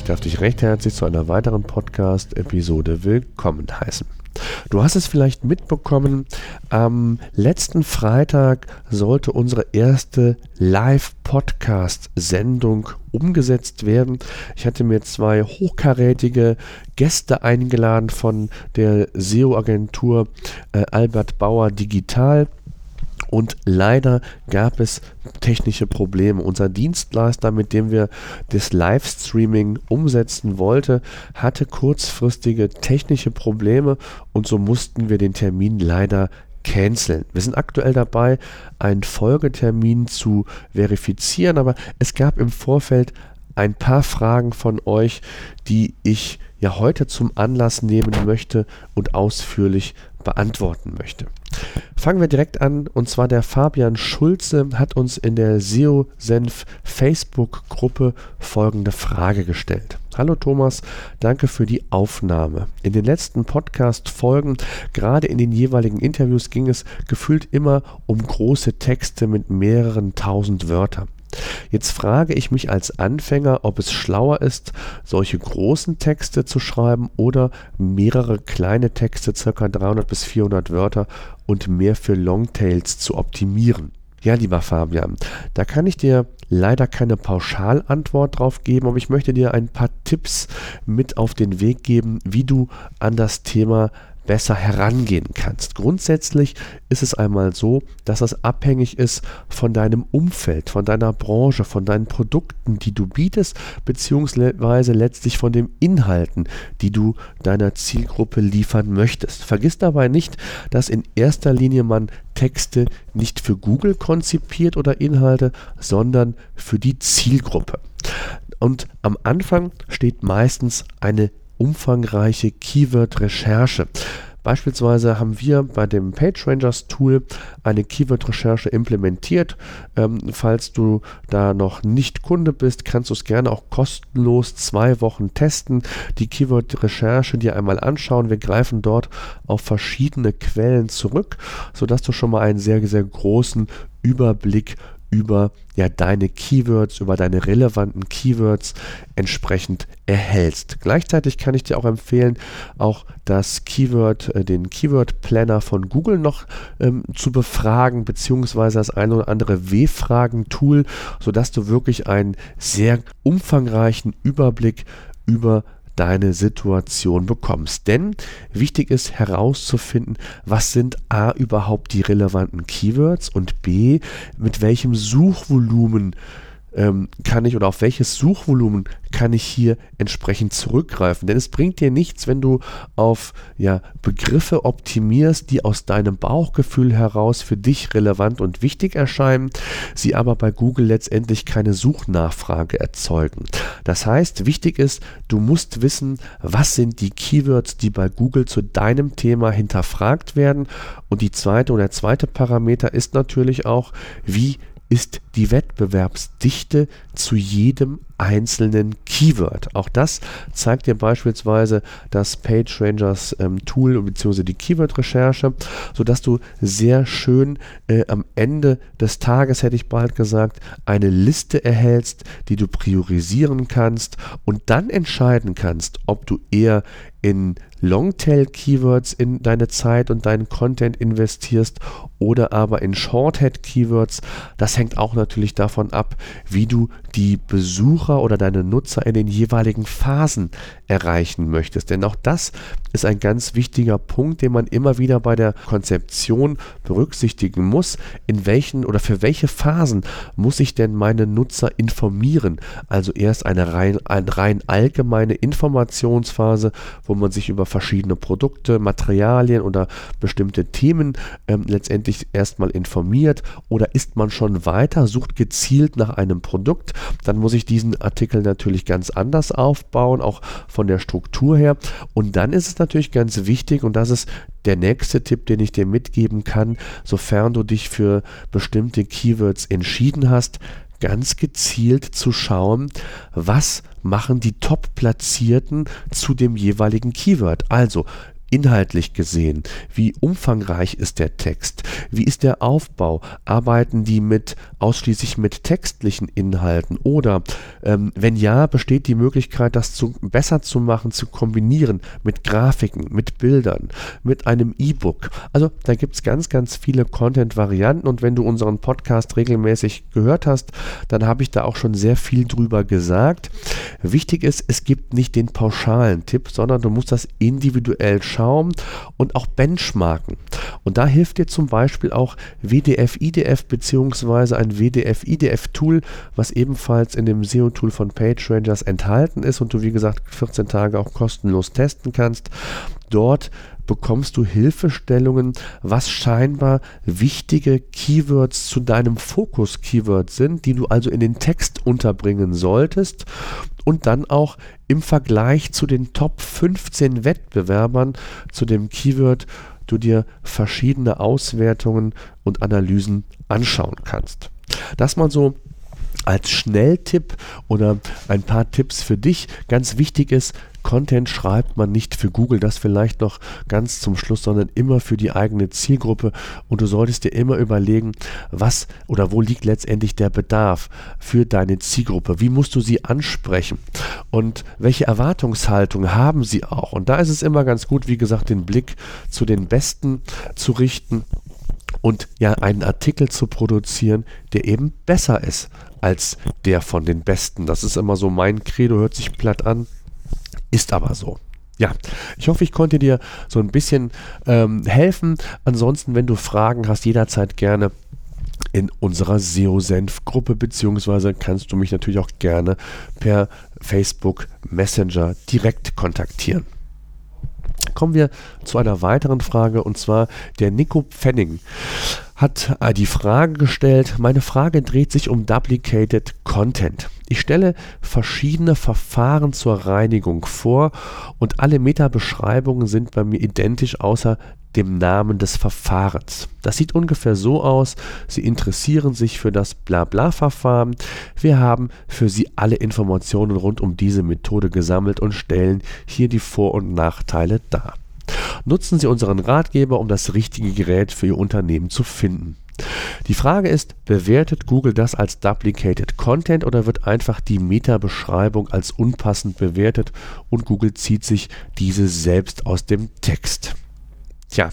Ich darf dich recht herzlich zu einer weiteren Podcast-Episode willkommen heißen. Du hast es vielleicht mitbekommen, am letzten Freitag sollte unsere erste Live-Podcast-Sendung umgesetzt werden. Ich hatte mir zwei hochkarätige Gäste eingeladen von der SEO-Agentur äh, Albert Bauer Digital und leider gab es technische Probleme. Unser Dienstleister, mit dem wir das Livestreaming umsetzen wollten, hatte kurzfristige technische Probleme und so mussten wir den Termin leider canceln. Wir sind aktuell dabei, einen Folgetermin zu verifizieren, aber es gab im Vorfeld ein paar Fragen von euch, die ich ja heute zum Anlass nehmen möchte und ausführlich beantworten möchte. Fangen wir direkt an und zwar der Fabian Schulze hat uns in der SEO Senf Facebook Gruppe folgende Frage gestellt. Hallo Thomas, danke für die Aufnahme. In den letzten Podcast Folgen, gerade in den jeweiligen Interviews ging es gefühlt immer um große Texte mit mehreren tausend Wörtern. Jetzt frage ich mich als Anfänger, ob es schlauer ist, solche großen Texte zu schreiben oder mehrere kleine Texte, ca. 300 bis 400 Wörter und mehr für Longtails zu optimieren. Ja, lieber Fabian, da kann ich dir leider keine Pauschalantwort drauf geben, aber ich möchte dir ein paar Tipps mit auf den Weg geben, wie du an das Thema besser herangehen kannst. Grundsätzlich ist es einmal so, dass es abhängig ist von deinem Umfeld, von deiner Branche, von deinen Produkten, die du bietest, beziehungsweise letztlich von den Inhalten, die du deiner Zielgruppe liefern möchtest. Vergiss dabei nicht, dass in erster Linie man Texte nicht für Google konzipiert oder Inhalte, sondern für die Zielgruppe. Und am Anfang steht meistens eine umfangreiche Keyword-Recherche. Beispielsweise haben wir bei dem PageRangers Tool eine Keyword-Recherche implementiert. Ähm, falls du da noch nicht Kunde bist, kannst du es gerne auch kostenlos zwei Wochen testen, die Keyword-Recherche dir einmal anschauen. Wir greifen dort auf verschiedene Quellen zurück, sodass du schon mal einen sehr, sehr großen Überblick über ja, deine Keywords, über deine relevanten Keywords entsprechend erhältst. Gleichzeitig kann ich dir auch empfehlen, auch das Keyword, äh, den Keyword Planner von Google noch ähm, zu befragen, beziehungsweise das eine oder andere W-Fragen-Tool, sodass du wirklich einen sehr umfangreichen Überblick über deine Situation bekommst. Denn wichtig ist herauszufinden, was sind A überhaupt die relevanten Keywords und B, mit welchem Suchvolumen ähm, kann ich oder auf welches Suchvolumen kann ich hier entsprechend zurückgreifen. Denn es bringt dir nichts, wenn du auf ja, Begriffe optimierst, die aus deinem Bauchgefühl heraus für dich relevant und wichtig erscheinen, sie aber bei Google letztendlich keine Suchnachfrage erzeugen. Das heißt, wichtig ist, du musst wissen, was sind die Keywords, die bei Google zu deinem Thema hinterfragt werden. Und die zweite oder der zweite Parameter ist natürlich auch, wie ist die Wettbewerbsdichte zu jedem einzelnen Keyword. Auch das zeigt dir beispielsweise das PageRangers ähm, Tool bzw. die Keyword-Recherche, sodass du sehr schön äh, am Ende des Tages, hätte ich bald gesagt, eine Liste erhältst, die du priorisieren kannst und dann entscheiden kannst, ob du eher in Longtail-Keywords in deine Zeit und deinen Content investierst oder aber in Shorthead-Keywords. Das hängt auch natürlich davon ab, wie du die Besucher oder deine Nutzer in den jeweiligen Phasen erreichen möchtest. Denn auch das ist ein ganz wichtiger Punkt, den man immer wieder bei der Konzeption berücksichtigen muss. In welchen oder für welche Phasen muss ich denn meine Nutzer informieren? Also erst eine rein, eine rein allgemeine Informationsphase, wo man sich über verschiedene Produkte, Materialien oder bestimmte Themen ähm, letztendlich erstmal informiert oder ist man schon weiter, sucht gezielt nach einem Produkt, dann muss ich diesen Artikel natürlich ganz anders aufbauen, auch von der Struktur her. Und dann ist es natürlich ganz wichtig und das ist der nächste Tipp, den ich dir mitgeben kann, sofern du dich für bestimmte Keywords entschieden hast, ganz gezielt zu schauen, was machen die Top-Platzierten zu dem jeweiligen Keyword. Also inhaltlich gesehen? Wie umfangreich ist der Text? Wie ist der Aufbau? Arbeiten die mit ausschließlich mit textlichen Inhalten? Oder ähm, wenn ja, besteht die Möglichkeit, das zu, besser zu machen, zu kombinieren mit Grafiken, mit Bildern, mit einem E-Book? Also da gibt es ganz, ganz viele Content-Varianten und wenn du unseren Podcast regelmäßig gehört hast, dann habe ich da auch schon sehr viel drüber gesagt. Wichtig ist, es gibt nicht den pauschalen Tipp, sondern du musst das individuell schauen schauen und auch benchmarken. Und da hilft dir zum Beispiel auch WDF-IDF bzw. ein WDF-IDF-Tool, was ebenfalls in dem SEO-Tool von PageRangers enthalten ist und du wie gesagt 14 Tage auch kostenlos testen kannst. Dort bekommst du Hilfestellungen, was scheinbar wichtige Keywords zu deinem Fokus-Keyword sind, die du also in den Text unterbringen solltest und dann auch im Vergleich zu den Top 15 Wettbewerbern zu dem Keyword du dir verschiedene Auswertungen und Analysen anschauen kannst. Das mal so als Schnelltipp oder ein paar Tipps für dich. Ganz wichtig ist, Content schreibt man nicht für Google, das vielleicht noch ganz zum Schluss, sondern immer für die eigene Zielgruppe. Und du solltest dir immer überlegen, was oder wo liegt letztendlich der Bedarf für deine Zielgruppe. Wie musst du sie ansprechen? Und welche Erwartungshaltung haben sie auch? Und da ist es immer ganz gut, wie gesagt, den Blick zu den Besten zu richten und ja einen Artikel zu produzieren, der eben besser ist als der von den Besten. Das ist immer so mein Credo, hört sich platt an, ist aber so. Ja, ich hoffe, ich konnte dir so ein bisschen ähm, helfen. Ansonsten, wenn du Fragen hast, jederzeit gerne in unserer SEO-Senf-Gruppe, beziehungsweise kannst du mich natürlich auch gerne per Facebook Messenger direkt kontaktieren. Kommen wir zu einer weiteren Frage und zwar der Nico Pfenning hat äh, die Frage gestellt, meine Frage dreht sich um Duplicated Content. Ich stelle verschiedene Verfahren zur Reinigung vor und alle Meta-Beschreibungen sind bei mir identisch außer dem Namen des Verfahrens. Das sieht ungefähr so aus, Sie interessieren sich für das Blabla-Verfahren. Wir haben für Sie alle Informationen rund um diese Methode gesammelt und stellen hier die Vor- und Nachteile dar. Nutzen Sie unseren Ratgeber, um das richtige Gerät für Ihr Unternehmen zu finden. Die Frage ist, bewertet Google das als Duplicated Content oder wird einfach die Meta-Beschreibung als unpassend bewertet und Google zieht sich diese selbst aus dem Text? Tja,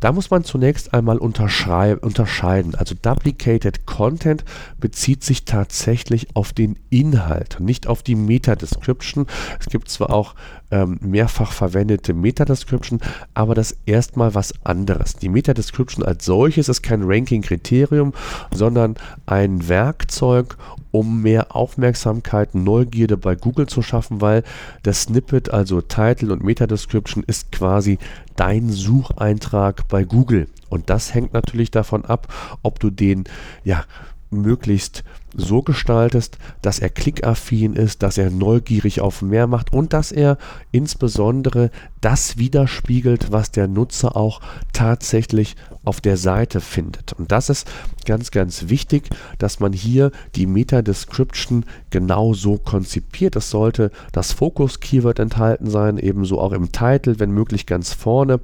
da muss man zunächst einmal unterscheiden. Also Duplicated Content bezieht sich tatsächlich auf den Inhalt, nicht auf die Meta-Description. Es gibt zwar auch ähm, mehrfach verwendete Meta-Description, aber das ist erstmal was anderes. Die Meta-Description als solches ist kein Ranking-Kriterium, sondern ein Werkzeug, um mehr Aufmerksamkeit, Neugierde bei Google zu schaffen, weil das Snippet, also Title und Meta-Description, ist quasi dein Sucheintrag bei Google. Und das hängt natürlich davon ab, ob du den ja möglichst so gestaltest, dass er klickaffin ist, dass er neugierig auf mehr macht und dass er insbesondere das widerspiegelt, was der Nutzer auch tatsächlich auf der Seite findet. Und das ist ganz, ganz wichtig, dass man hier die Meta-Description genau so konzipiert. Es sollte das Fokus-Keyword enthalten sein, ebenso auch im Titel, wenn möglich ganz vorne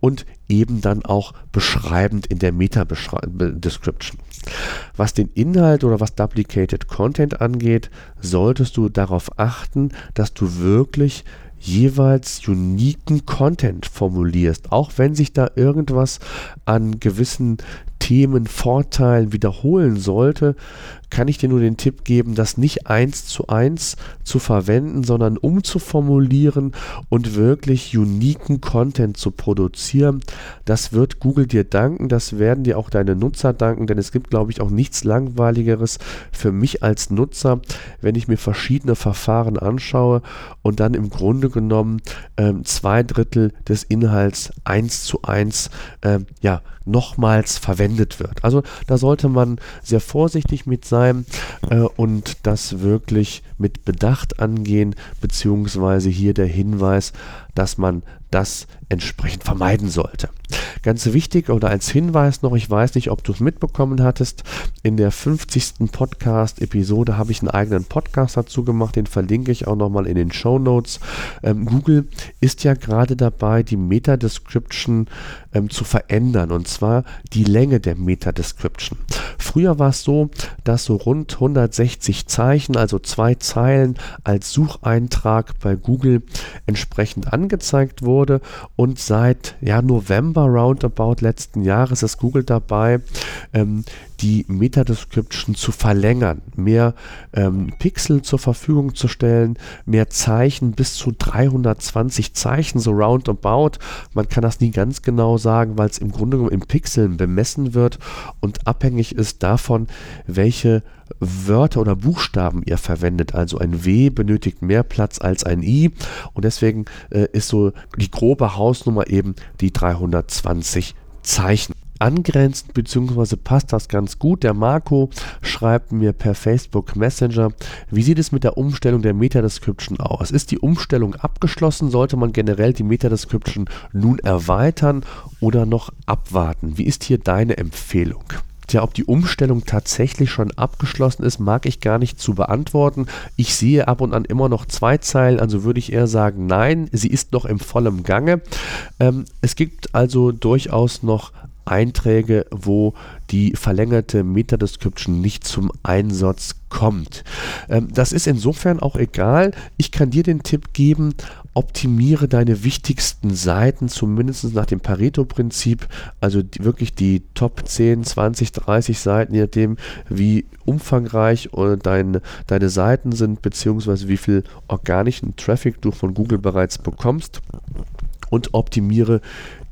und eben dann auch beschreibend in der Meta-Description. Was den Inhalt oder was Duplicated Content angeht, solltest du darauf achten, dass du wirklich jeweils uniken Content formulierst, auch wenn sich da irgendwas an gewissen Themen, Vorteilen wiederholen sollte, kann ich dir nur den Tipp geben, das nicht eins zu eins zu verwenden, sondern umzuformulieren und wirklich uniken Content zu produzieren. Das wird Google dir danken, das werden dir auch deine Nutzer danken, denn es gibt, glaube ich, auch nichts Langweiligeres für mich als Nutzer, wenn ich mir verschiedene Verfahren anschaue und dann im Grunde genommen ähm, zwei Drittel des Inhalts eins zu eins ähm, ja, nochmals verwendet wird. Also da sollte man sehr vorsichtig mit sein sein äh, und das wirklich mit Bedacht angehen, beziehungsweise hier der Hinweis, dass man das entsprechend vermeiden sollte. Ganz wichtig oder als Hinweis noch, ich weiß nicht, ob du es mitbekommen hattest, in der 50. Podcast-Episode habe ich einen eigenen Podcast dazu gemacht, den verlinke ich auch nochmal in den Show Notes. Ähm, Google ist ja gerade dabei, die Meta-Description ähm, zu verändern und zwar die Länge der Meta-Description. Früher war es so, dass so rund 160 Zeichen, also zwei Zeilen als Sucheintrag bei Google entsprechend angezeigt wurde und seit ja, November roundabout letzten Jahres ist Google dabei, ähm, die Meta-Description zu verlängern, mehr ähm, Pixel zur Verfügung zu stellen, mehr Zeichen, bis zu 320 Zeichen, so roundabout. Man kann das nie ganz genau sagen, weil es im Grunde genommen in Pixeln bemessen wird und abhängig ist davon, welche Wörter oder Buchstaben ihr verwendet. Also ein W benötigt mehr Platz als ein I und deswegen äh, ist so die grobe Hausnummer eben die 320 Zeichen angrenzend, beziehungsweise passt das ganz gut. Der Marco schreibt mir per Facebook Messenger, wie sieht es mit der Umstellung der Meta-Description aus? Ist die Umstellung abgeschlossen? Sollte man generell die Meta-Description nun erweitern oder noch abwarten? Wie ist hier deine Empfehlung? Tja, ob die Umstellung tatsächlich schon abgeschlossen ist, mag ich gar nicht zu beantworten. Ich sehe ab und an immer noch zwei Zeilen, also würde ich eher sagen, nein, sie ist noch im vollen Gange. Ähm, es gibt also durchaus noch Einträge, wo die verlängerte Meta-Description nicht zum Einsatz kommt. Ähm, das ist insofern auch egal. Ich kann dir den Tipp geben, optimiere deine wichtigsten Seiten, zumindest nach dem Pareto-Prinzip, also die, wirklich die Top 10, 20, 30 Seiten, je nachdem, wie umfangreich dein, deine Seiten sind, beziehungsweise wie viel organischen Traffic du von Google bereits bekommst und optimiere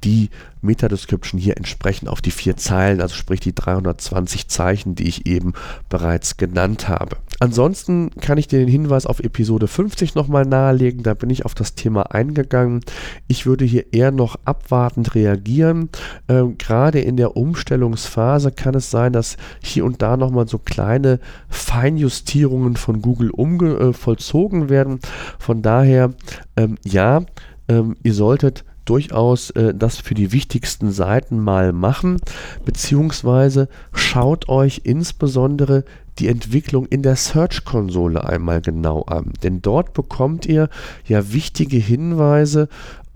die Meta-Description hier entsprechend auf die vier Zeilen, also sprich die 320 Zeichen, die ich eben bereits genannt habe. Ansonsten kann ich dir den Hinweis auf Episode 50 nochmal nahelegen, da bin ich auf das Thema eingegangen. Ich würde hier eher noch abwartend reagieren. Ähm, gerade in der Umstellungsphase kann es sein, dass hier und da nochmal so kleine Feinjustierungen von Google äh, vollzogen werden. Von daher, ähm, ja, ähm, ihr solltet durchaus äh, das für die wichtigsten Seiten mal machen, beziehungsweise schaut euch insbesondere die Entwicklung in der Search-Konsole einmal genau an. Denn dort bekommt ihr ja wichtige Hinweise,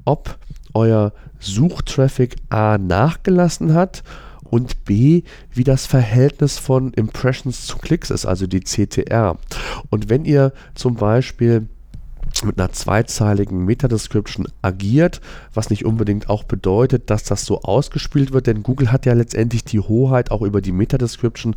ob euer Suchtraffic A nachgelassen hat und B, wie das Verhältnis von Impressions zu Klicks ist, also die CTR. Und wenn ihr zum Beispiel mit einer zweizeiligen Meta-Description agiert, was nicht unbedingt auch bedeutet, dass das so ausgespielt wird, denn Google hat ja letztendlich die Hoheit auch über die Meta-Description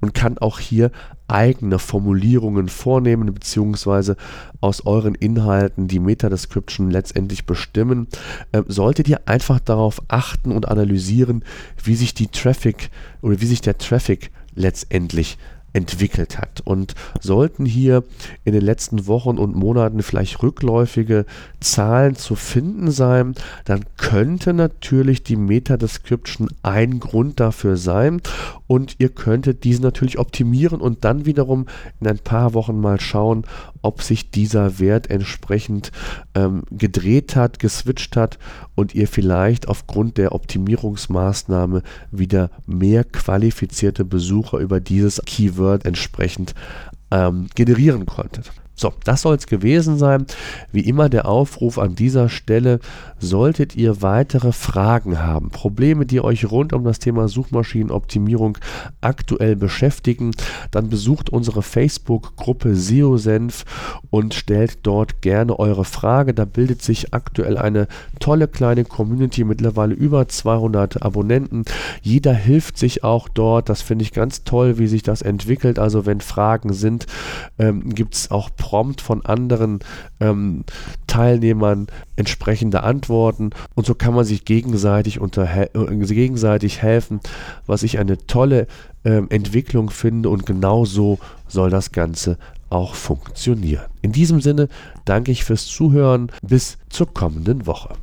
und kann auch hier eigene Formulierungen vornehmen, beziehungsweise aus euren Inhalten die Meta-Description letztendlich bestimmen. Ähm, solltet ihr einfach darauf achten und analysieren, wie sich die Traffic oder wie sich der Traffic letztendlich entwickelt hat. Und sollten hier in den letzten Wochen und Monaten vielleicht rückläufige Zahlen zu finden sein, dann könnte natürlich die Meta-Description ein Grund dafür sein und ihr könntet diese natürlich optimieren und dann wiederum in ein paar Wochen mal schauen, ob sich dieser Wert entsprechend ähm, gedreht hat, geswitcht hat und ihr vielleicht aufgrund der Optimierungsmaßnahme wieder mehr qualifizierte Besucher über dieses Keyword entsprechend ähm, generieren konntet. So, das soll es gewesen sein. Wie immer der Aufruf an dieser Stelle, solltet ihr weitere Fragen haben, Probleme, die euch rund um das Thema Suchmaschinenoptimierung aktuell beschäftigen, dann besucht unsere Facebook-Gruppe SEO-Senf und stellt dort gerne eure Frage. Da bildet sich aktuell eine tolle kleine Community, mittlerweile über 200 Abonnenten. Jeder hilft sich auch dort. Das finde ich ganz toll, wie sich das entwickelt. Also wenn Fragen sind, ähm, gibt es auch prompt von anderen ähm, Teilnehmern entsprechende Antworten und so kann man sich gegenseitig, äh, gegenseitig helfen, was ich eine tolle ähm, Entwicklung finde und genau so soll das Ganze auch funktionieren. In diesem Sinne danke ich fürs Zuhören. Bis zur kommenden Woche.